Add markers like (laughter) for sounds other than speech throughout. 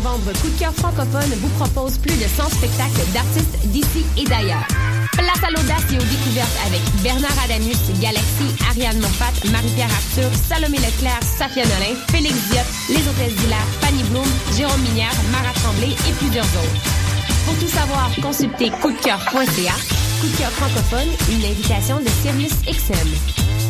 novembre, Coup de cœur francophone vous propose plus de 100 spectacles d'artistes d'ici et d'ailleurs. Place à l'audace et aux découvertes avec Bernard Adamus, Galaxy, Ariane Moffat, Marie-Pierre Arthur, Salomé Leclerc, Safia Nolin, Félix Diop, Les Hôtesses d'Hilaire, Fanny Bloom, Jérôme Minière, Mara Tremblay et plusieurs autres. Pour tout savoir, consultez coupdecoeur.ca. Coup de cœur francophone, une invitation de Sirius XM.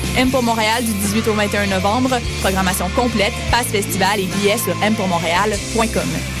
M pour Montréal du 18 au 21 novembre. Programmation complète, passe festival et billets sur mpourmontréal.com.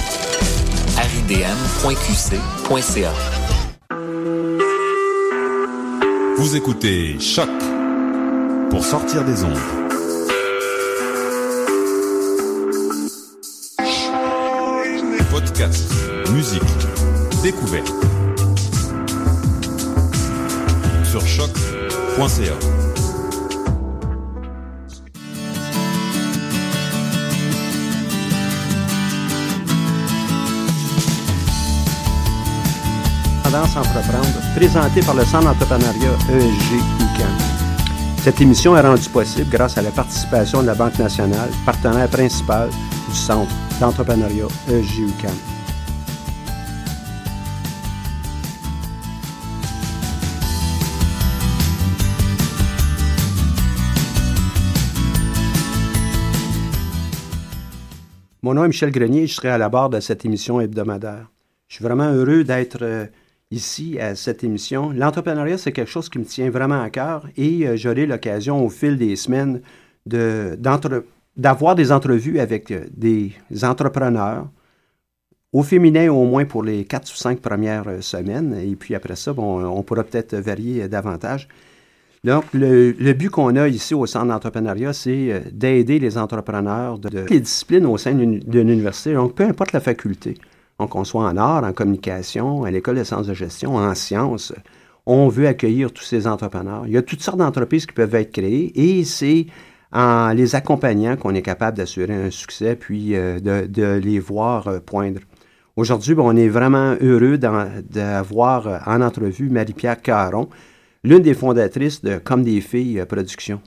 aridm.qc.ca. Vous écoutez Choc pour sortir des ondes. Podcast, musique, découverte. Sur choc.ca. Entreprendre, présenté par le Centre d'entrepreneuriat ESG UQAM. Cette émission est rendue possible grâce à la participation de la Banque nationale, partenaire principal du Centre d'entrepreneuriat ESG UQAM. Mon nom est Michel Grenier, je serai à la barre de cette émission hebdomadaire. Je suis vraiment heureux d'être euh, ici à cette émission. L'entrepreneuriat, c'est quelque chose qui me tient vraiment à cœur et euh, j'aurai l'occasion au fil des semaines d'avoir des entrevues avec euh, des entrepreneurs, au féminin au moins pour les quatre ou cinq premières euh, semaines. Et puis après ça, bon, on pourra peut-être varier davantage. Donc, le, but qu'on a ici au Centre d'entrepreneuriat, c'est d'aider les entrepreneurs de, de toutes les disciplines au sein d'une université, donc peu importe la faculté. Donc, qu'on soit en art, en communication, à l'école de sciences de gestion, en sciences, on veut accueillir tous ces entrepreneurs. Il y a toutes sortes d'entreprises qui peuvent être créées et c'est en les accompagnant qu'on est capable d'assurer un succès puis euh, de, de les voir euh, poindre. Aujourd'hui, ben, on est vraiment heureux d'avoir euh, en entrevue Marie-Pierre Caron, l'une des fondatrices de Comme des filles Productions.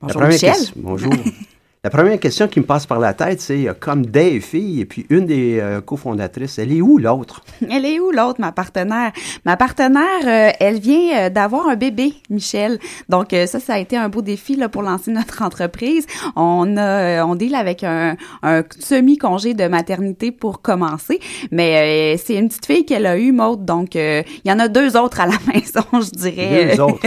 Bonjour, Michel. question- bonjour. (laughs) La première question qui me passe par la tête, c'est comme des filles, et puis une des euh, cofondatrices, elle est où l'autre? (laughs) Elle est où l'autre, ma partenaire? Ma partenaire, euh, elle vient euh, d'avoir un bébé, Michel. Donc ça, ça a été un beau défi là, pour lancer notre (laughs) entreprise. On a, on deal avec un, un semi-congé de maternité pour commencer, mais euh, c'est une petite fille qu'elle a eue, Maude. Donc euh, il y en a deux autres à la (laughs) maison, je dirais. Deux autres.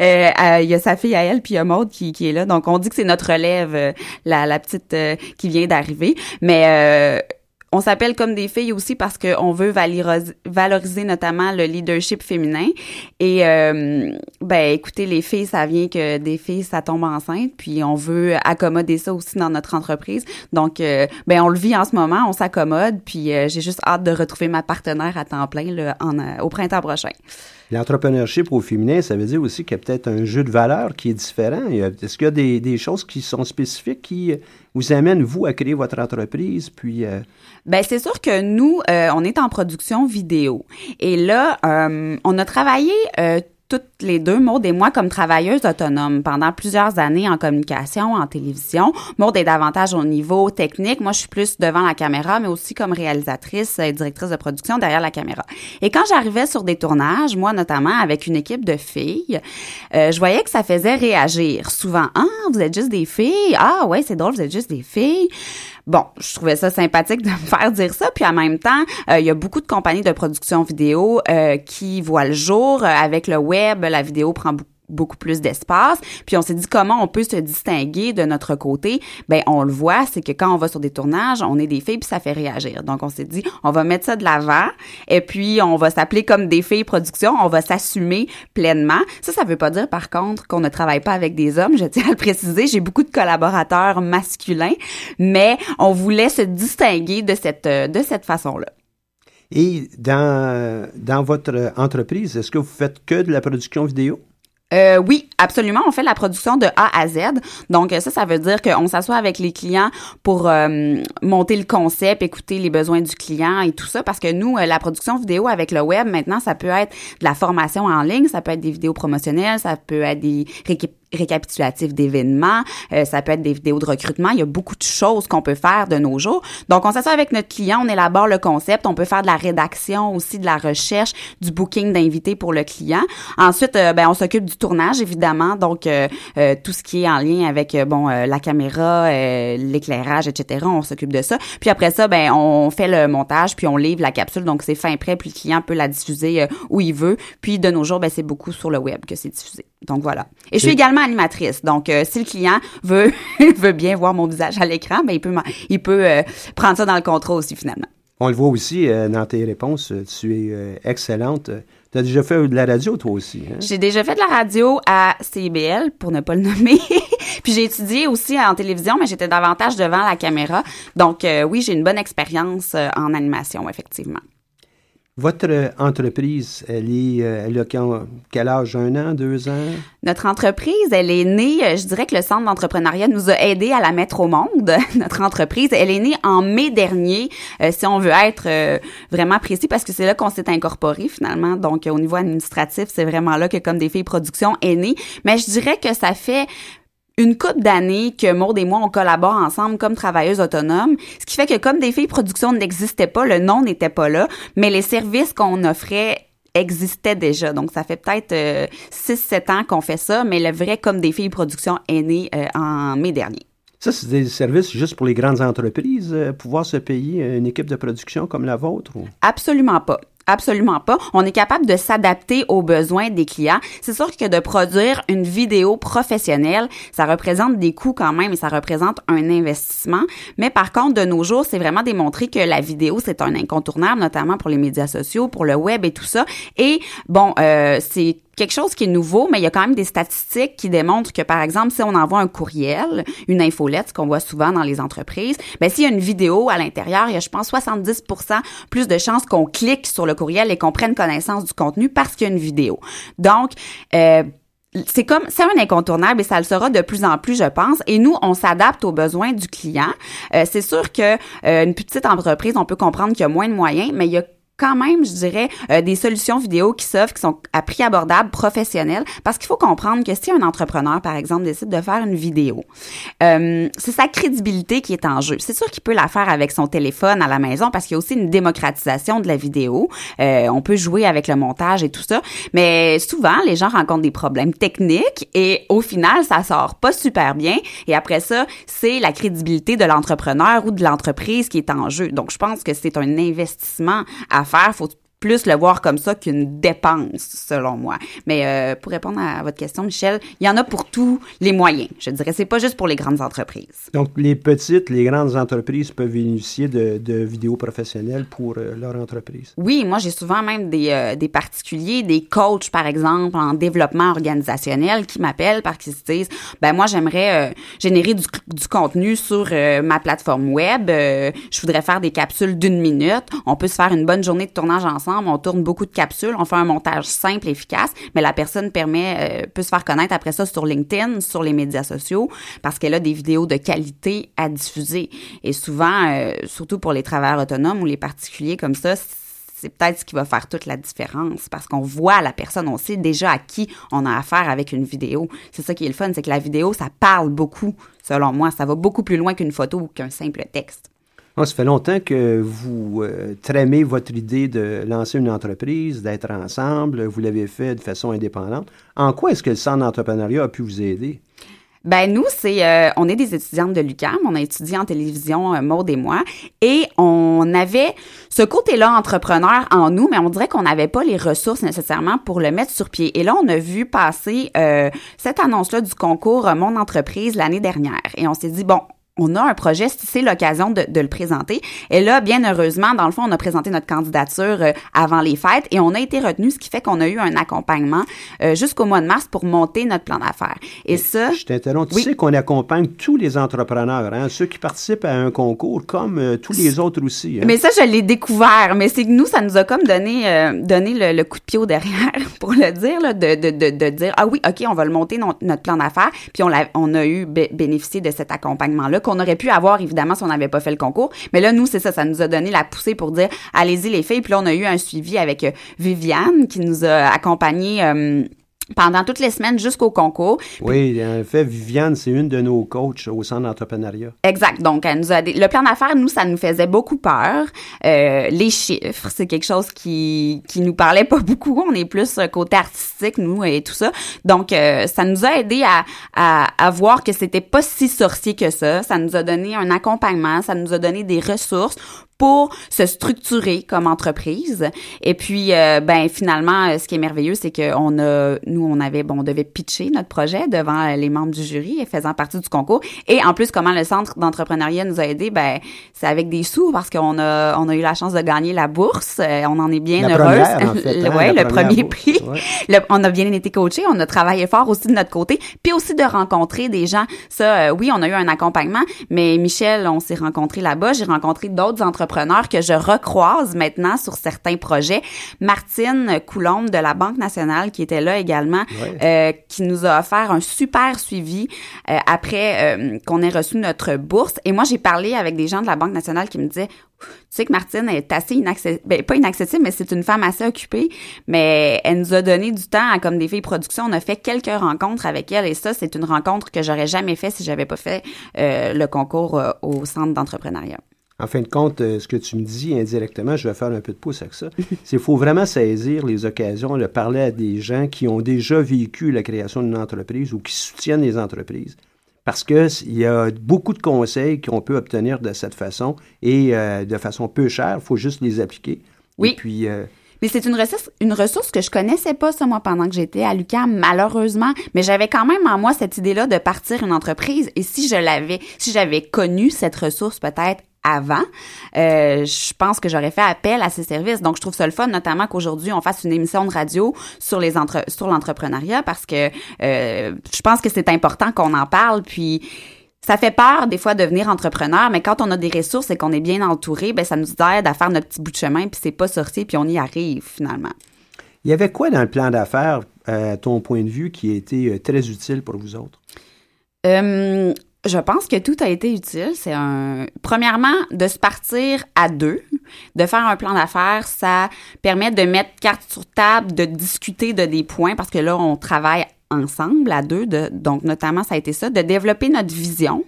Il y a sa fille à elle, puis il y a Maude qui, qui est là. Donc, on dit que c'est notre relève, la, la petite euh, qui vient d'arriver. Mais euh, on s'appelle comme des filles aussi parce qu'on veut valoriser, notamment le leadership féminin. Et, euh, ben, écoutez, les filles, ça vient que des filles, ça tombe enceinte. Puis, on veut accommoder ça aussi dans notre entreprise. Donc, euh, ben, on le vit en ce moment, on s'accommode. Puis, euh, j'ai juste hâte de retrouver ma partenaire à temps plein là, en, euh, au printemps prochain. L'entrepreneurship au féminin, ça veut dire aussi qu'il y a peut-être un jeu de valeur qui est différent. Est-ce qu'il y a des choses qui sont spécifiques qui vous amène, vous, à créer votre entreprise, puis... euh, Ben c'est sûr que nous, euh, on est en production vidéo. Et là, euh, on a travaillé euh, toutes les deux, Maud et moi, comme travailleuses autonomes pendant plusieurs années en communication, en télévision. Maud est davantage au niveau technique. Moi, je suis plus devant la caméra, mais aussi comme réalisatrice et directrice de production derrière la caméra. Et quand j'arrivais sur des tournages, moi notamment, avec une équipe de filles, euh, je voyais que ça faisait réagir. Souvent, « Ah, vous êtes juste des filles. Ah, ouais, c'est drôle, vous êtes juste des filles. » Bon, je trouvais ça sympathique de (laughs) me faire dire ça. Puis en même temps, euh, il y a beaucoup de compagnies de production vidéo euh, qui voient le jour. Euh, avec le web, la vidéo prend beaucoup beaucoup plus d'espace. Puis on s'est dit comment on peut se distinguer de notre côté. Ben on le voit, c'est que quand on va sur des tournages, on est des filles puis ça fait réagir. Donc on s'est dit on va mettre ça de l'avant et puis on va s'appeler comme des filles production, on va s'assumer pleinement. Ça ça veut pas dire par contre qu'on ne travaille pas avec des hommes, je tiens à le préciser, j'ai beaucoup de collaborateurs masculins, mais on voulait se distinguer de cette de cette façon-là. Et dans, dans votre entreprise, est-ce que vous faites que de la production vidéo? Euh, oui, absolument. On fait la production de A à Z. Donc ça, ça veut dire qu'on s'assoit avec les clients pour euh, monter le concept, écouter les besoins du client et tout ça. Parce que nous, euh, la production vidéo avec le web, maintenant, ça peut être de la formation en ligne, ça peut être des vidéos promotionnelles, ça peut être des récap- récapitulatifs d'événements, euh, ça peut être des vidéos de recrutement. Il y a beaucoup de choses qu'on peut faire de nos jours. Donc, on s'assoit avec notre client, on élabore le concept, on peut faire de la rédaction aussi, de la recherche, du booking d'invités pour le client. Ensuite, euh, ben, on s'occupe du tournage, évidemment. Donc, euh, euh, tout ce qui est en lien avec, euh, bon, la caméra, l'éclairage, etc. On s'occupe de ça. Puis après ça, ben, on fait le montage, puis on livre la capsule. Donc, c'est fin prêt, puis le client peut la diffuser où il veut. Puis de nos jours, ben, c'est beaucoup sur le web que c'est diffusé. Donc, voilà. Et je suis également animatrice. Donc, euh, si le client veut (laughs) veut bien voir mon visage à l'écran, ben, il peut, il peut euh, prendre ça dans le contrat aussi, finalement. On le voit aussi euh, dans tes réponses, tu es excellente. Tu as déjà fait de la radio, toi aussi. Hein? J'ai déjà fait de la radio à CBL, pour ne pas le nommer. (laughs) Puis j'ai étudié aussi en télévision, mais j'étais davantage devant la caméra. Donc oui, j'ai une bonne expérience en animation, effectivement. Votre entreprise, elle, est, euh, elle a quel âge? Un an, deux ans? Notre entreprise, elle est née, euh, je dirais que le Centre d'entrepreneuriat nous a aidé à la mettre au monde. (laughs) Notre entreprise, elle est née en mai dernier, euh, si on veut être vraiment précis, parce que c'est là qu'on s'est incorporé finalement. Donc, au niveau administratif, c'est vraiment là que Comme des filles production est née. Mais je dirais que ça fait une couple d'années que Maud et moi, on collabore ensemble comme travailleuses autonomes, ce qui fait que comme des filles production n'existait pas, le nom n'était pas là, mais les services qu'on offrait existaient déjà. Donc, ça fait peut-être 6-7 ans qu'on fait ça, mais le vrai comme des filles production est né euh, en mai dernier. Ça, c'est des services juste pour les grandes entreprises, euh, pouvoir se payer une équipe de production comme la vôtre? ou- Absolument pas. Absolument pas. On est capable de s'adapter aux besoins des clients. C'est sûr que de produire une vidéo professionnelle, ça représente des coûts quand même et ça représente un investissement. Mais par contre, de nos jours, c'est vraiment démontré que la vidéo, c'est un incontournable, notamment pour les médias sociaux, pour le web et tout ça. Et bon, euh, c'est quelque chose qui est nouveau, mais il y a quand même des statistiques qui démontrent que, par exemple, si on envoie un courriel, une infolette, ce qu'on voit souvent dans les entreprises, ben s'il y a une vidéo à l'intérieur, il y a, je pense, 70% plus de chances qu'on clique sur le courriel et qu'on prenne connaissance du contenu parce qu'il y a une vidéo. Donc, euh, c'est comme c'est un incontournable et ça le sera de plus en plus je pense et nous on s'adapte aux besoins du client Euh, c'est sûr que euh, une petite entreprise on peut comprendre qu'il y a moins de moyens mais il y a quand même, je dirais, euh, des solutions vidéo qui s'offrent, qui sont à prix abordable, professionnels, parce qu'il faut comprendre que si un entrepreneur, par exemple, décide de faire une vidéo, euh, c'est sa crédibilité qui est en jeu. C'est sûr qu'il peut la faire avec son téléphone à la maison, parce qu'il y a aussi une démocratisation de la vidéo. Euh, on peut jouer avec le montage et tout ça, mais souvent, les gens rencontrent des problèmes techniques et au final, ça sort pas super bien. Et après ça, c'est la crédibilité de l'entrepreneur ou de l'entreprise qui est en jeu. Donc, je pense que c'est un investissement à faire. Plus le voir comme ça qu'une dépense, selon moi. Mais euh, pour répondre à votre question, Michel, il y en a pour tous les moyens. Je dirais, c'est pas juste pour les grandes entreprises. Donc, les petites, les grandes entreprises peuvent bénéficier de, de vidéos professionnelles pour euh, leur entreprise. Oui, moi j'ai souvent même des, euh, des particuliers, des coachs par exemple en développement organisationnel qui m'appellent parce qu'ils se disent ben moi j'aimerais euh, générer du, du contenu sur ma plateforme web, je voudrais faire des capsules d'une minute, on peut se faire une bonne journée de tournage ensemble on tourne beaucoup de capsules, on fait un montage simple, efficace, mais la personne permet, euh, peut se faire connaître après ça sur LinkedIn, sur les médias sociaux, parce qu'elle a des vidéos de qualité à diffuser. Et souvent, euh, surtout pour les travailleurs autonomes ou les particuliers comme ça, c'est peut-être ce qui va faire toute la différence parce qu'on voit la personne, on sait déjà à qui on a affaire avec une vidéo. C'est ça qui est le fun, c'est que la vidéo, ça parle beaucoup, selon moi. Ça va beaucoup plus loin qu'une photo ou qu'un simple texte. Ça fait longtemps que vous euh, tramez votre idée de lancer une entreprise, d'être ensemble. Vous l'avez fait de façon indépendante. En quoi est-ce que le centre d'entrepreneuriat a pu vous aider? Ben nous, c'est euh, on est des étudiantes de l'UQAM, on a étudié en télévision euh, Maud et moi, et on avait ce côté-là entrepreneur en nous, mais on dirait qu'on n'avait pas les ressources nécessairement pour le mettre sur pied. Et là, on a vu passer euh, cette annonce-là du concours Mon entreprise l'année dernière, et on s'est dit bon, on a un projet, c'est l'occasion de, de, le présenter. Et là, bien heureusement, dans le fond, on a présenté notre candidature euh, avant les fêtes et on a été retenu, ce qui fait qu'on a eu un accompagnement euh, jusqu'au mois de mars pour monter notre plan d'affaires. Et ça... Je t'interromps. Tu sais qu'on accompagne tous les entrepreneurs, hein, ceux qui participent à un concours, comme euh, tous les autres aussi. Hein. Mais ça, je l'ai découvert. Mais c'est que nous, ça nous a comme donné, donné le, coup de pied au derrière, (laughs) pour le dire, là, de, de, de, de, dire, ah oui, OK, on va le monter, notre plan d'affaires. Puis on a, on a eu bénéficié de cet accompagnement-là qu'on aurait pu avoir, évidemment, si on n'avait pas fait le concours. Mais là, nous, c'est ça, ça nous a donné la poussée pour dire, allez-y les filles. Puis là, on a eu un suivi avec euh, Viviane qui nous a accompagnés euh, pendant toutes les semaines jusqu'au concours. Oui, en fait, Viviane, c'est une de nos coachs au centre d'entrepreneuriat. Exact. Donc, elle nous a le plan d'affaires, nous, ça nous faisait beaucoup peur. Euh, les chiffres, c'est quelque chose qui qui nous parlait pas (laughs) beaucoup. On est plus côté artistique, nous, et tout ça. Donc, euh, ça nous a aidé à, à, à voir que c'était pas si sorcier que ça. Ça nous a donné un accompagnement, ça nous a donné des ressources pour se structurer comme entreprise. Et puis, euh, ben finalement, euh, ce qui est merveilleux, c'est qu'on a, nous, on avait, bon, on devait pitcher notre projet devant les membres du jury et faisant partie du concours. Et en plus, comment le centre d'entrepreneuriat nous a aidés, ben c'est avec des sous parce qu'on a, on a eu la chance de gagner la bourse. Euh, on en est bien heureuse. (laughs) Hein, ouais, le premier prix. on a bien été coaché, on a travaillé fort aussi de notre côté, puis aussi de rencontrer des gens. Ça, oui, on a eu un accompagnement, mais Michel, on s'est rencontrés là-bas. J'ai rencontré d'autres entrepreneurs que je recroise maintenant sur certains projets. Martine Coulombe de la Banque nationale qui était là également, euh, qui nous a offert un super suivi euh, après euh, qu'on ait reçu notre bourse. Et moi, j'ai parlé avec des gens de la Banque nationale qui me disaient tu sais que Martine est assez inaccessible, ben, pas inaccessible, mais c'est une femme assez occupée, mais elle nous a donné du temps à, comme des filles production. On a fait quelques rencontres avec elle et ça, c'est une rencontre que j'aurais jamais fait si j'avais pas fait le concours au centre d'entrepreneuriat en fin de compte, euh, ce que tu me dis indirectement, je vais faire un peu de pouce avec ça, (laughs) c'est qu'il faut vraiment saisir les occasions de parler à des gens qui ont déjà vécu la création d'une entreprise ou qui soutiennent les entreprises. Parce qu'il y a beaucoup de conseils qu'on peut obtenir de cette façon et euh, de façon peu chère. Il faut juste les appliquer. Oui. Et puis, euh, mais c'est une ressource, une ressource que je connaissais pas, ça, moi, pendant que j'étais à l'UQAM, malheureusement. Mais j'avais quand même en moi cette idée-là de partir une entreprise. Et si je l'avais, si j'avais connu cette ressource peut-être avant, euh, je pense que j'aurais fait appel à ces services. Donc, je trouve ça le fun, notamment qu'aujourd'hui, on fasse une émission de radio sur les entre sur l'entrepreneuriat parce que euh, je pense que c'est important qu'on en parle. Puis, ça fait peur des fois de devenir entrepreneur, mais quand on a des ressources et qu'on est bien entouré, ben ça nous aide à faire notre petit bout de chemin, puis c'est pas sorcier, puis on y arrive finalement. Il y avait quoi dans le plan d'affaires, euh, à ton point de vue, qui a été très utile pour vous autres? Je pense que tout a été utile. C'est un. Premièrement, de se partir à deux, de faire un plan d'affaires, ça permet de mettre carte sur table, de discuter de des points parce que là, on travaille ensemble à deux. De, donc, notamment, ça a été ça, de développer notre vision.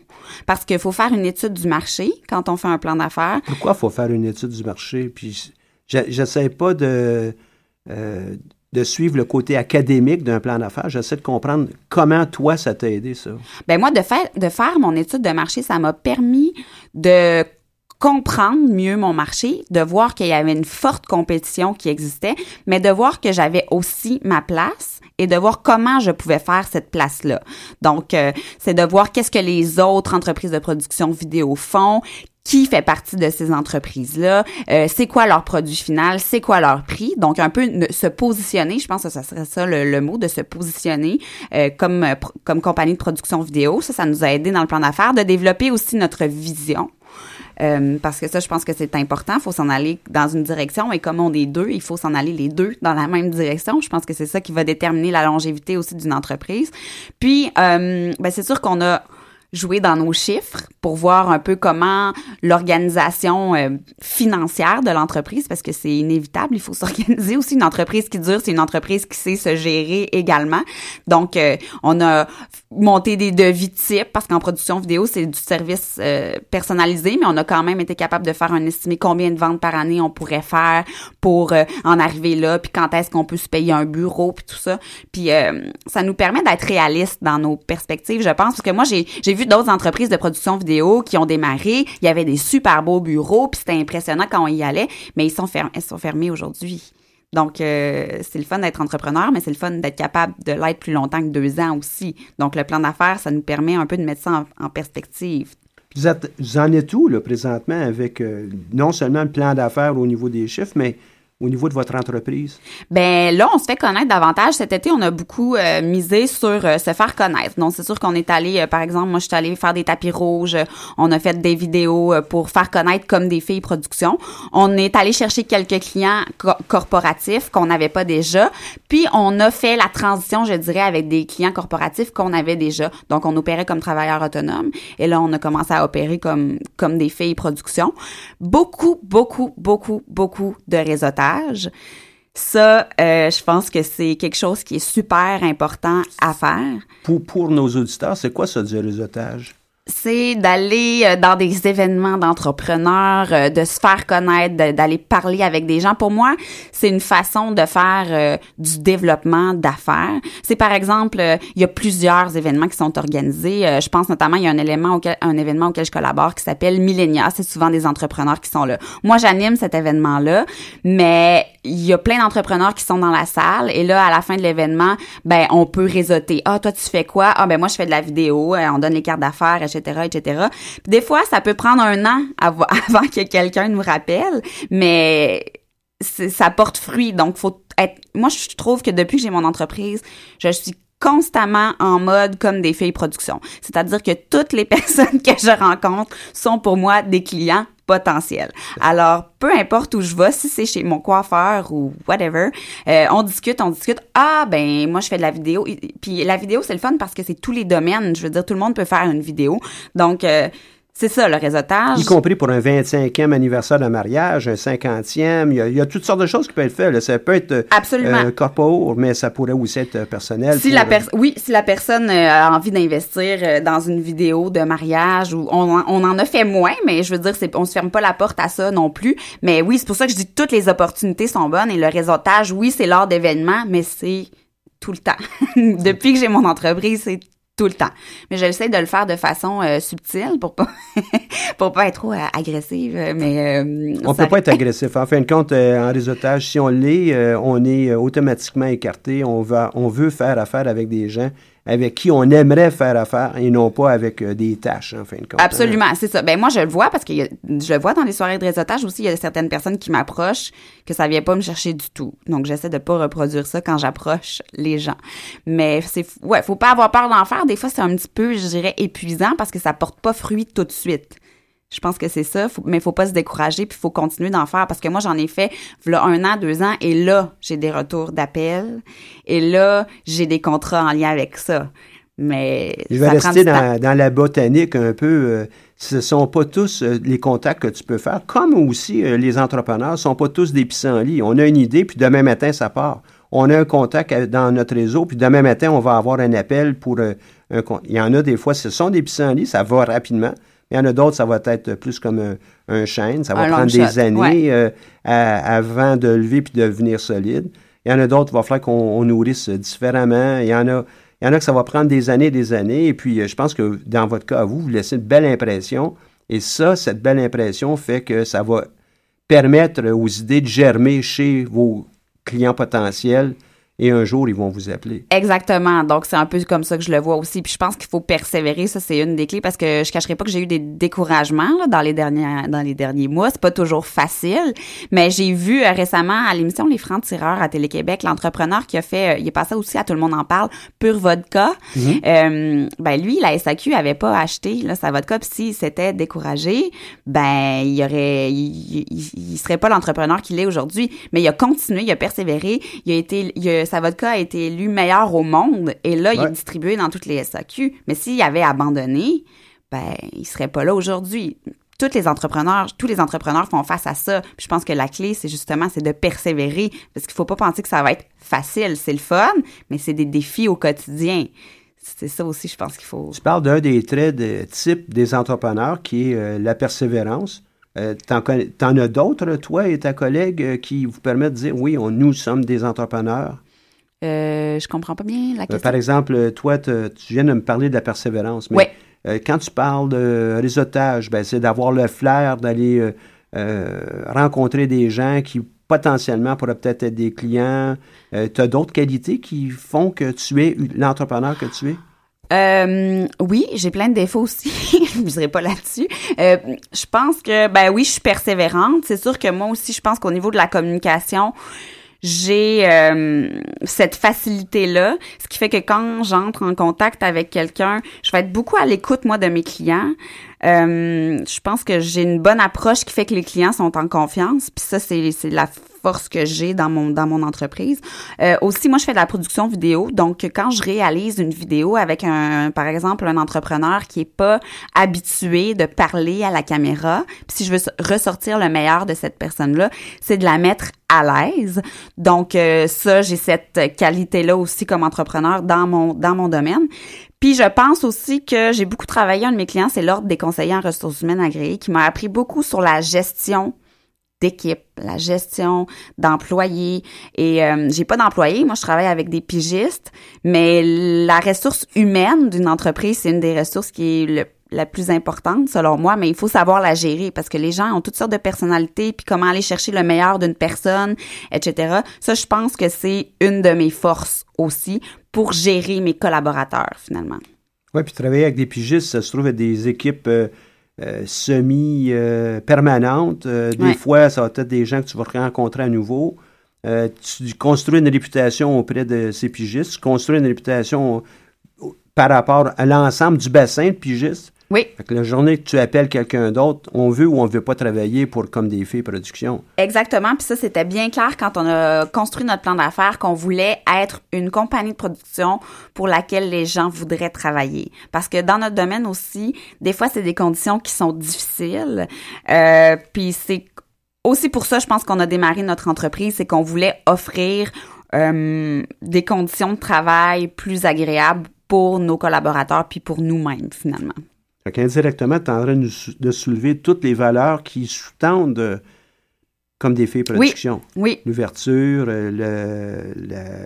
Parce qu'il faut faire une étude du marché quand on fait un plan d'affaires. Pourquoi faut faire une étude du marché? Puis, j'essaie pas de. Euh, de suivre le côté académique d'un plan d'affaires. J'essaie de comprendre comment toi, ça t'a aidé, ça. Ben moi, de faire, de faire mon étude de marché, ça m'a permis de comprendre mieux mon marché, de voir qu'il y avait une forte compétition qui existait, mais de voir que j'avais aussi ma place et de voir comment je pouvais faire cette place-là. Donc, euh, c'est de voir qu'est-ce que les autres entreprises de production vidéo font, qui fait partie de ces entreprises-là, euh, c'est quoi leur produit final, c'est quoi leur prix. Donc, un peu se positionner, je pense que ça serait ça le, mot, de se positionner euh, comme, comme compagnie de production vidéo. Ça, ça nous a aidé dans le plan d'affaires, de développer aussi notre vision Euh, parce que ça, je pense que c'est important. Il faut s'en aller dans une direction. Et comme on est deux, il faut s'en aller les deux dans la même direction. Je pense que c'est ça qui va déterminer la longévité aussi d'une entreprise. Puis, euh, ben c'est sûr qu'on a jouer dans nos chiffres pour voir un peu comment l'organisation euh, financière de l'entreprise, parce que c'est inévitable, il faut (laughs) s'organiser aussi. Une entreprise qui dure, c'est une entreprise qui sait se gérer également. Donc, euh, on a monté des devis types, parce qu'en production vidéo, c'est du service euh, personnalisé, mais on a quand même été capable de faire un estimé combien de ventes par année on pourrait faire pour en arriver là, puis quand est-ce qu'on peut se payer un bureau, puis tout ça. Puis ça nous permet d'être réaliste dans nos perspectives, je pense, parce que moi, j'ai vu d'autres entreprises de production vidéo qui ont démarré. Il y avait des super beaux bureaux, puis c'était impressionnant quand on y allait, mais ils sont, fermés, ils sont fermés aujourd'hui. Donc, euh, c'est le fun d'être entrepreneur, mais c'est le fun d'être capable de l'être plus longtemps que deux ans aussi. Donc, le plan d'affaires, ça nous permet un peu de mettre ça en, perspective. Vous, êtes, vous, en êtes où, là, présentement, avec euh, non seulement le plan d'affaires au niveau des chiffres, mais au niveau de votre entreprise? Ben là, on se fait connaître davantage. Cet été, on a beaucoup euh, misé sur euh, se faire connaître. Donc, c'est sûr qu'on est allé, euh, par exemple, moi, je suis allée faire des tapis rouges. On a fait des vidéos pour faire connaître comme des filles production. On est allé chercher quelques clients corporatifs qu'on n'avait pas déjà. Puis, on a fait la transition, je dirais, avec des clients corporatifs qu'on avait déjà. Donc, on opérait comme travailleurs autonomes. Et là, on a commencé à opérer comme, comme des filles production. Beaucoup, beaucoup, beaucoup, beaucoup de réseautage ça, euh, je pense que c'est quelque chose qui est super important à faire. Pour, pour nos auditeurs, c'est quoi du réseautage? C'est d'aller euh, dans des événements d'entrepreneurs, euh, de se faire connaître, d'aller parler avec des gens. Pour moi, c'est une façon de faire euh, du développement d'affaires. C'est par exemple, il y a plusieurs événements qui sont organisés. je pense notamment, il y a un élément auquel, un événement auquel je collabore qui s'appelle Millennia. C'est souvent des entrepreneurs qui sont là. Moi, j'anime cet événement-là, mais il y a plein d'entrepreneurs qui sont dans la salle et là, à la fin de l'événement, ben, on peut réseauter. Ah, toi, tu fais quoi? Ah, ben, moi, je fais de la vidéo. On donne les cartes d'affaires, etc., des fois, ça peut prendre un an (laughs) avant que quelqu'un nous rappelle, mais ça porte fruit. Donc, faut être. Moi, je trouve que depuis que j'ai mon entreprise, je suis constamment en mode comme des filles production. C'est-à-dire que toutes les (laughs) personnes que je rencontre sont pour moi des clients potentiel. Alors, peu importe où je vais, si c'est chez mon coiffeur ou whatever, euh, on discute, on discute. Ah, ben, moi, je fais de la vidéo. Puis la vidéo, c'est le fun parce que c'est tous les domaines. Je veux dire, tout le monde peut faire une vidéo. Donc, euh, c'est ça, le réseautage. Y compris pour un 25e anniversaire de mariage, un 50e. Il y a, toutes sortes de choses qui peuvent être faites. Ça peut être euh, Absolument. Euh, mais ça pourrait aussi être personnel. Si la euh, oui, si la personne a envie d'investir dans une vidéo de mariage, ou on, en a fait moins, mais je veux dire, on se ferme pas la porte à ça non plus. Mais oui, c'est pour ça que je dis que toutes les opportunités sont bonnes et le réseautage, oui, c'est lors d'événements, mais c'est tout le temps. (laughs) Depuis que j'ai mon entreprise, c'est tout le temps. Mais j'essaie de le faire de façon euh, subtile pour pas (laughs) pour pas être trop euh, agressive. Mais euh, on peut pas être agressif. En fin de compte, en réseautage, si on l'est, on est automatiquement écarté. On va on veut faire affaire avec des gens avec qui on aimerait faire affaire et non pas avec euh, des tâches, en fin de compte. Absolument, c'est ça. Ben moi, je le vois parce que je le vois dans les soirées de réseautage aussi, il y a certaines personnes qui m'approchent que ça vient pas me chercher du tout. Donc, j'essaie de pas reproduire ça quand j'approche les gens. Mais c'est, ouais, faut pas avoir peur d'en faire. Des fois, c'est un petit peu, je dirais, épuisant parce que ça porte pas fruit tout de suite. Je pense que c'est ça, faut, mais faut pas se décourager, puis faut continuer d'en faire parce que moi j'en ai fait un an, deux ans, et là j'ai des retours d'appel, et là j'ai des contrats en lien avec ça. Mais je vais rester dans, dans, la botanique un peu. Euh, ce sont pas tous euh, les contacts que tu peux faire, comme aussi euh, les entrepreneurs sont pas tous des pissenlits. On a une idée, puis demain matin ça part. On a un contact dans notre réseau, puis demain matin on va avoir un appel pour un. Il y en a des fois, ce sont des pissenlits, ça va rapidement. Il y en a d'autres, ça va être plus comme un, un chêne. Ça va prendre des années euh, avant de lever puis de devenir solide. Il y en a d'autres, il va falloir qu'on nourrisse différemment. Il y en a, il y en a que ça va prendre des années et des années. Et puis, euh, je pense que dans votre cas, vous, vous laissez une belle impression. Et ça, cette belle impression fait que ça va permettre aux idées de germer chez vos clients potentiels et un jour, ils vont vous appeler. Exactement. Donc, c'est un peu comme ça que je le vois aussi. Puis je pense qu'il faut persévérer. Ça, c'est une des clés parce que je cacherai pas que j'ai eu des découragements là, dans les derniers dans les derniers mois. C'est pas toujours facile. Mais j'ai vu euh, récemment à l'émission Les Francs Tireurs à Télé-Québec, l'entrepreneur qui a fait, euh, il est passé aussi à Tout le monde en parle, Pure Vodka. Mhm. Euh, ben lui, la SAQ avait pas acheté là, sa vodka. Puis s'il s'était découragé, ben il y aurait, il, il, il serait pas l'entrepreneur qu'il est aujourd'hui. Mais il a continué, il a persévéré. Il a été, il a- sa vodka a été élue meilleure au monde. Et là, il est distribué dans toutes les SAQ. Mais s'il avait abandonné, ben il serait pas là aujourd'hui. Tous les entrepreneurs, tous les entrepreneurs font face à ça. Puis je pense que la clé, c'est justement, c'est de persévérer, parce qu'il faut pas penser que ça va être facile. C'est le fun, mais c'est des défis au quotidien. C'est ça aussi, je pense qu'il faut. Tu parles d'un des traits de type des entrepreneurs qui est euh, la persévérance. Euh, t'en as d'autres, toi et ta collègue, euh, qui vous permettent de dire oui, on, nous sommes des entrepreneurs. Euh, je comprends pas bien la Euh, question. par exemple, toi, te- tu viens de me parler de la persévérance, mais Ouais. euh, quand tu parles de réseautage, ben, c'est d'avoir le flair d'aller euh, rencontrer des gens qui potentiellement pourraient peut-être être des clients. tu as d'autres qualités qui font que tu es l'entrepreneur que tu es? Euh, oui, j'ai plein de défauts aussi. (laughs) je ne dirai pas là-dessus. Euh, je pense que, ben oui, je suis persévérante. C'est sûr que moi aussi, je pense qu'au niveau de la communication, j'ai euh, cette facilité-là, ce qui fait que quand j'entre en contact avec quelqu'un, je vais être beaucoup à l'écoute, moi, de mes clients. Euh, je pense que j'ai une bonne approche qui fait que les clients sont en confiance. Puis ça, c'est la force que j'ai dans mon dans mon entreprise. Euh, aussi, moi, je fais de la production vidéo. Donc, quand je réalise une vidéo avec un, par exemple, un entrepreneur qui est pas habitué de parler à la caméra, puis si je veux ressortir le meilleur de cette personne-là, c'est de la mettre à l'aise. Donc, euh, ça, j'ai cette qualité-là aussi comme entrepreneur dans mon dans mon domaine. Puis je pense aussi que j'ai beaucoup travaillé, un de mes clients, c'est l'Ordre des conseillers en ressources humaines agréées, qui m'a appris beaucoup sur la gestion d'équipe, la gestion d'employés. Et euh, j'ai pas d'employés, moi je travaille avec des pigistes, mais la ressource humaine d'une entreprise, c'est une des ressources qui est la plus importante selon moi, mais il faut savoir la gérer parce que les gens ont toutes sortes de personnalités, puis comment aller chercher le meilleur d'une personne, etc. Ça, je pense que c'est une de mes forces aussi pour gérer mes collaborateurs finalement. Oui, puis travailler avec des pigistes, ça se trouve être des équipes euh, euh, semi-permanentes. Euh, des Ouais. fois, ça va être des gens que tu vas rencontrer à nouveau. Euh, tu construis une réputation auprès de ces pigistes. Tu construis une réputation euh, par rapport à l'ensemble du bassin de pigistes. Oui, Fait que la journée que tu appelles quelqu'un d'autre, on veut ou on veut pas travailler pour comme des filles production. Exactement. Puis ça, c'était bien clair quand on a construit notre plan d'affaires qu'on voulait être une compagnie de production pour laquelle les gens voudraient travailler. Parce que dans notre domaine aussi, des fois, c'est des conditions qui sont difficiles. Euh, puis c'est aussi pour ça, je pense qu'on a démarré notre entreprise, c'est qu'on voulait offrir euh, des conditions de travail plus agréables pour nos collaborateurs puis pour nous-mêmes finalement. Fait qu'indirectement, tu es en train de sou- de soulever toutes les valeurs qui sous-tendent euh, comme des filles production. Oui, L'ouverture, euh,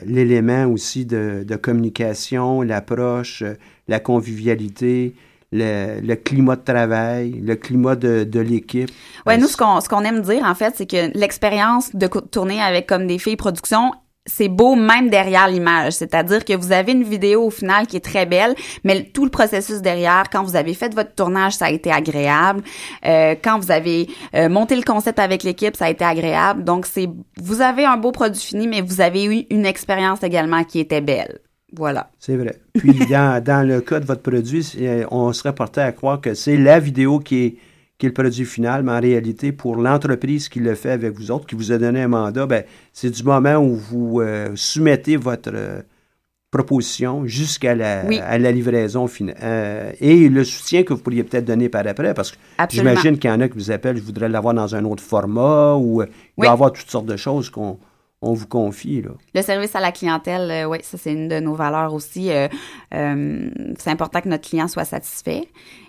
l'élément aussi de, de communication, l'approche, euh, la convivialité, le, le climat de travail, le climat de, de l'équipe. Ouais, Euh, nous, ce qu'on, ce qu'on aime dire, en fait, c'est que l'expérience de tourner avec comme des filles production, c'est beau même derrière l'image. C'est-à-dire que vous avez une vidéo au final qui est très belle, mais tout le processus derrière, quand vous avez fait votre tournage, ça a été agréable. Euh, quand vous avez euh, monté le concept avec l'équipe, ça a été agréable. Donc, c'est, vous avez un beau produit fini, mais vous avez eu une expérience également qui était belle. Voilà. C'est vrai. Puis, (laughs) dans, dans le cas de votre produit, on serait porté à croire que c'est la vidéo qui est, qui est le produit final, mais en réalité, pour l'entreprise qui le fait avec vous autres, qui vous a donné un mandat, ben, c'est du moment où vous euh, soumettez votre euh, proposition jusqu'à la, Oui. à la livraison finale. Euh, et le soutien que vous pourriez peut-être donner par après, parce que j'imagine qu'il y en a qui vous appellent, je voudrais l'avoir dans un autre format, ou il Oui. va y avoir toutes sortes de choses qu'on on vous confie. Là. Le service à la clientèle, oui, ça c'est une de nos valeurs aussi. Euh, euh, c'est important que notre client soit satisfait.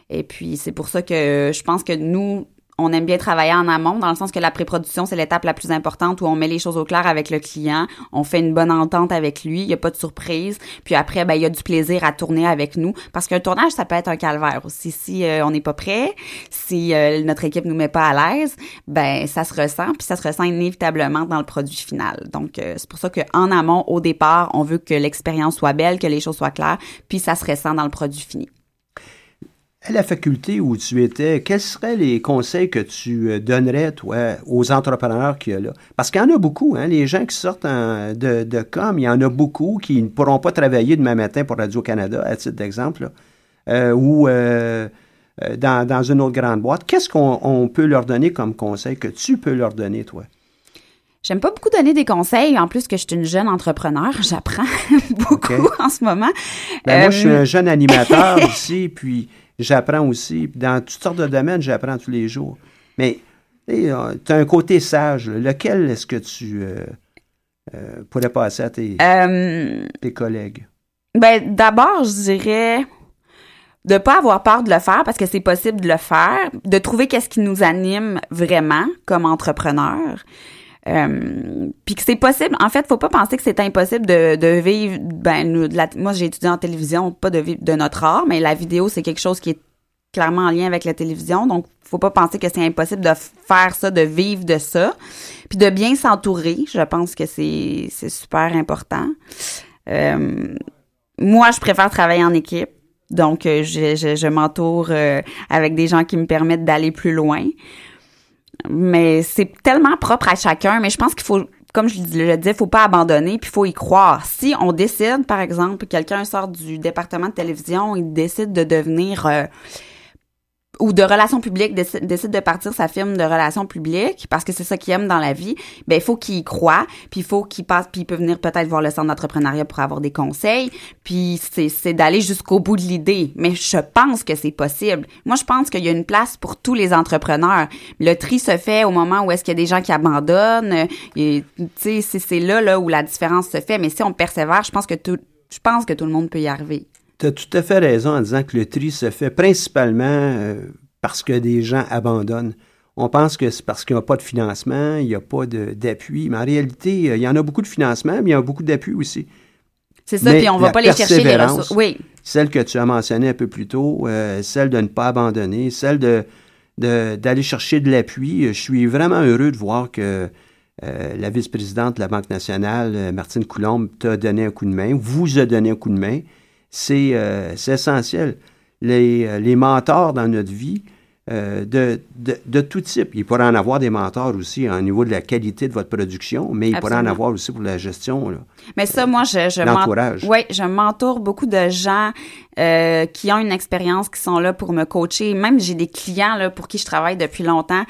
Et puis c'est pour ça que je pense que nous, on aime bien travailler en amont, dans le sens que la pré-production, c'est l'étape la plus importante où on met les choses au clair avec le client, on fait une bonne entente avec lui, il n'y a pas de surprise, puis après, ben, il y a du plaisir à tourner avec nous, parce qu'un tournage, ça peut être un calvaire aussi. Si euh, on n'est pas prêt, si euh, notre équipe nous met pas à l'aise, ben ça se ressent, puis ça se ressent inévitablement dans le produit final. Donc, euh, c'est pour ça qu'en amont, au départ, on veut que l'expérience soit belle, que les choses soient claires, puis ça se ressent dans le produit fini. À la faculté où tu étais, quels seraient les conseils que tu euh, donnerais, toi, aux entrepreneurs qu'il y a là? Parce qu'il y en a beaucoup, hein, les gens qui sortent en- de, de com, il y en a beaucoup qui ne pourront pas travailler demain matin pour Radio-Canada, à titre d'exemple, euh, ou euh, dans, dans une autre grande boîte. Qu'est-ce qu'on on peut leur donner comme conseil que tu peux leur donner, toi? J'aime pas beaucoup donner des conseils, en plus que je suis une jeune entrepreneur, j'apprends (laughs) beaucoup en ce moment. Ben, moi, je suis un jeune animateur (laughs) ici, puis j'apprends aussi. Dans toutes sortes de domaines, j'apprends tous les jours. Mais tu as un côté sage. là. Lequel est-ce que tu euh, euh, pourrais passer à tes, euh, tes collègues? Ben, d'abord, je dirais de pas avoir peur de le faire parce que c'est possible de le faire, de trouver qu'est-ce qui nous anime vraiment comme entrepreneur. Euh, puis que c'est possible. En fait, faut pas penser que c'est impossible de, de vivre. Ben, nous, de la- moi, j'ai étudié en télévision, pas de vivre de notre art, mais la vidéo, c'est quelque chose qui est clairement en lien avec la télévision. Donc, faut pas penser que c'est impossible de faire ça, de vivre de ça, puis de bien s'entourer. Je pense que c'est super important. Euh, moi, je préfère travailler en équipe. Donc, euh, je, je, je m'entoure euh, avec des gens qui me permettent d'aller plus loin. Mais c'est tellement propre à chacun. Mais je pense qu'il faut, comme je le disais, faut pas abandonner, puis faut y croire. Si on décide, par exemple, quelqu'un sort du département de télévision, il décide de devenir euh, ou de relations publiques, décide, de partir sa firme de relations publiques parce que c'est ça qu'il aime dans la vie, ben il faut qu'il y croit, puis il faut qu'il passe, puis il peut venir peut-être voir le centre d'entrepreneuriat pour avoir des conseils, puis c'est, d'aller jusqu'au bout de l'idée. Mais je pense que c'est possible. Moi, je pense qu'il y a une place pour tous les entrepreneurs. Le tri se fait au moment où est-ce qu'il y a des gens qui abandonnent. euh, Tu sais, c'est là, là où la différence se fait. Mais si on persévère, je pense que tout, je pense que tout le monde peut y arriver. Tu as tout à fait raison en disant que le tri se fait principalement euh, parce que des gens abandonnent. On pense que c'est parce qu'il n'y a pas de financement, il n'y a pas d'appui. Mais en réalité, euh, il y en a beaucoup de financement, mais il y a beaucoup d'appui aussi. C'est ça, Mais puis on va la pas les chercher les ressources. Oui. Celle que tu as mentionnée un peu plus tôt, euh, celle de ne pas abandonner, celle de d'aller chercher de l'appui. Je suis vraiment heureux de voir que euh, la vice-présidente de la Banque nationale, Martine Coulombe, t'a donné un coup de main, vous a donné un coup de main. C'est euh, c'est essentiel. Les, euh, les mentors dans notre vie, euh, de, de, de tout type. Il pourrait en avoir des mentors aussi au niveau de la qualité de votre production, mais il pourrait en avoir aussi pour la gestion. là. Mais ça, moi, je, je. Oui, je m'entoure beaucoup de gens euh, qui ont une expérience, qui sont là pour me coacher. Même j'ai des clients là pour qui je travaille depuis longtemps.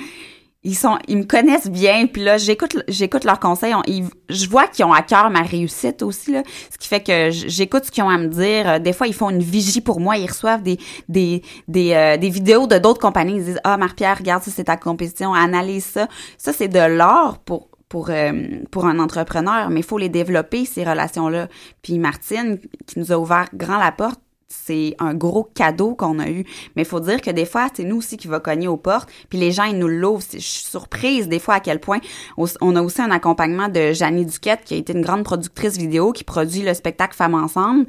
Ils sont, ils me connaissent bien, puis là, j'écoute, j'écoute leurs conseils. On- ils- je vois qu'ils ont à cœur ma réussite aussi, là. Ce qui fait que j'écoute ce qu'ils ont à me dire. Euh, Des fois, ils font une vigie pour moi. Ils reçoivent des, des, des, euh, des vidéos de d'autres compagnies. Ils disent, ah, Marie-Pierre, regarde ça, c'est ta compétition. Analyse ça. Ça, c'est de l'or pour, pour, euh, pour un entrepreneur, mais il faut les développer, ces relations-là. Puis Martine, qui nous a ouvert grand la porte, c'est un gros cadeau qu'on a eu. Mais il faut dire que des fois, c'est nous aussi qui va cogner aux portes, puis les gens, ils nous l'ouvrent. Je suis surprise des fois à quel point on a aussi un accompagnement de Janie Duquette, qui a été une grande productrice vidéo, qui produit le spectacle Femmes Ensemble,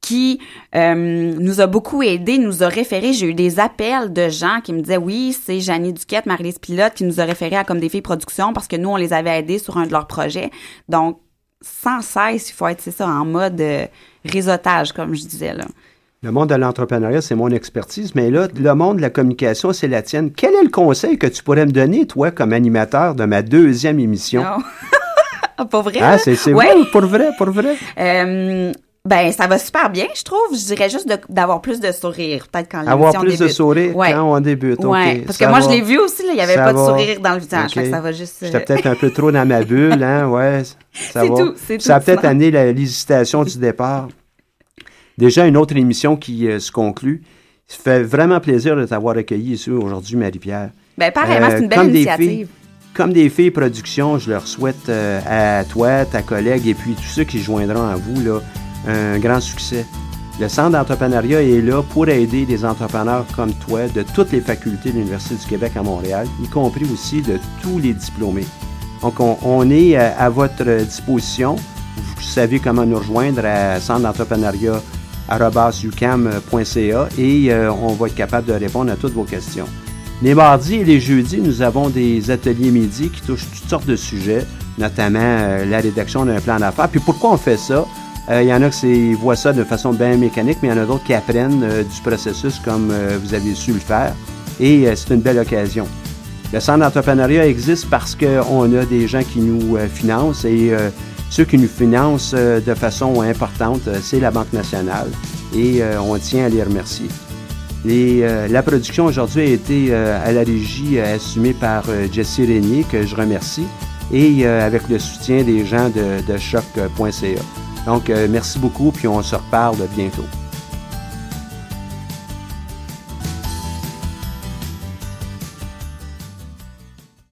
qui euh, nous a beaucoup aidé, nous a référé. J'ai eu des appels de gens qui me disaient oui, c'est Janie Duquette, Marie-Lise qui nous a référé à comme des filles production parce que nous on les avait aidés sur un de leurs projets. Donc sans cesse, il faut être c'est ça en mode euh, réseautage comme je disais là. Le monde de l'entrepreneuriat, c'est mon expertise, mais là, le monde de la communication, c'est la tienne. Quel est le conseil que tu pourrais me donner, toi, comme animateur de ma deuxième émission? Non. (laughs) Ah, Pas vrai? Ah, là? c'est c'est Ouais. vrai, pour vrai, pour vrai. Euh, ben, ça va super bien, je trouve. Je dirais juste d'avoir plus de sourire, peut-être quand l'émission Avoir plus débute. de sourire Ouais. quand on débute. Ouais, parce que moi, va. je l'ai vu aussi, il n'y avait Ça pas de sourire dans le visage. ça va juste... euh, J'étais peut-être un peu trop dans ma (laughs) bulle, hein, ouais. Ça C'est va. tout, Ça a peut-être amené la- l'hésitation du départ. Déjà, une autre émission qui euh, se conclut. Ça fait vraiment plaisir de t'avoir accueilli ici aujourd'hui, Marie-Pierre. Ben, pareillement, c'est une belle comme des initiative. filles- comme des filles production, je leur souhaite euh, à toi, ta collègue et puis tous ceux qui joindront à vous là, un grand succès. Le Centre d'entrepreneuriat est là pour aider les entrepreneurs comme toi de toutes les facultés de l'Université du Québec à Montréal, y compris aussi de tous les diplômés. Donc, on, est euh, à, votre disposition. Vous savez comment nous rejoindre à centre d'entrepreneuriat et euh, on va être capable de répondre à toutes vos questions. Les mardis et les jeudis, nous avons des ateliers midi qui touchent toutes sortes de sujets, notamment euh, la rédaction d'un plan d'affaires. Puis pourquoi on fait ça? Il y en a qui voient ça de façon bien mécanique, mais il y en a d'autres qui apprennent du processus comme vous avez su le faire. Et c'est une belle occasion. Le centre d'entrepreneuriat existe parce qu'on a des gens qui nous euh, financent et euh, ceux qui nous financent euh, de façon importante, c'est la Banque nationale et on tient à les remercier. la production aujourd'hui a été à la régie assumée par Jessie Régnier, que je remercie, et avec le soutien des gens de, de choc.ca. Donc, merci beaucoup, puis on se reparle bientôt.